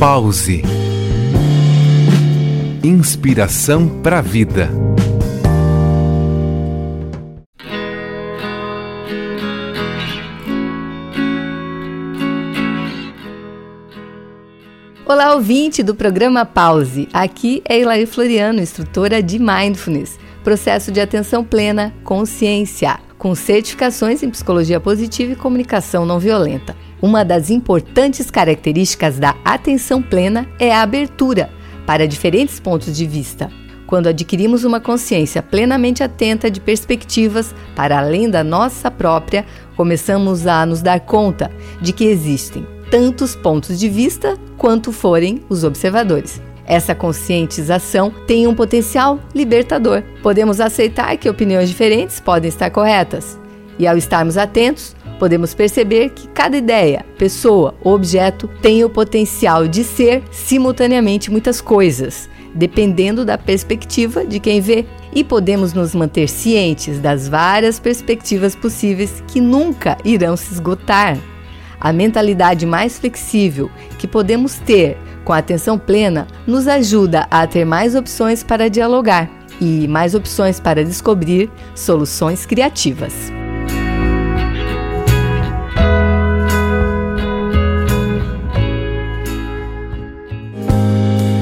Pause. Inspiração para a vida. Olá, ouvinte do programa Pause. Aqui é Ilaí Floriano, instrutora de Mindfulness, processo de atenção plena, consciência, com certificações em psicologia positiva e comunicação não violenta. Uma das importantes características da atenção plena é a abertura para diferentes pontos de vista. Quando adquirimos uma consciência plenamente atenta de perspectivas para além da nossa própria, começamos a nos dar conta de que existem tantos pontos de vista quanto forem os observadores. Essa conscientização tem um potencial libertador. Podemos aceitar que opiniões diferentes podem estar corretas. E ao estarmos atentos, podemos perceber que cada ideia, pessoa ou objeto tem o potencial de ser simultaneamente muitas coisas, dependendo da perspectiva de quem vê, e podemos nos manter cientes das várias perspectivas possíveis que nunca irão se esgotar. A mentalidade mais flexível que podemos ter com a atenção plena nos ajuda a ter mais opções para dialogar e mais opções para descobrir soluções criativas.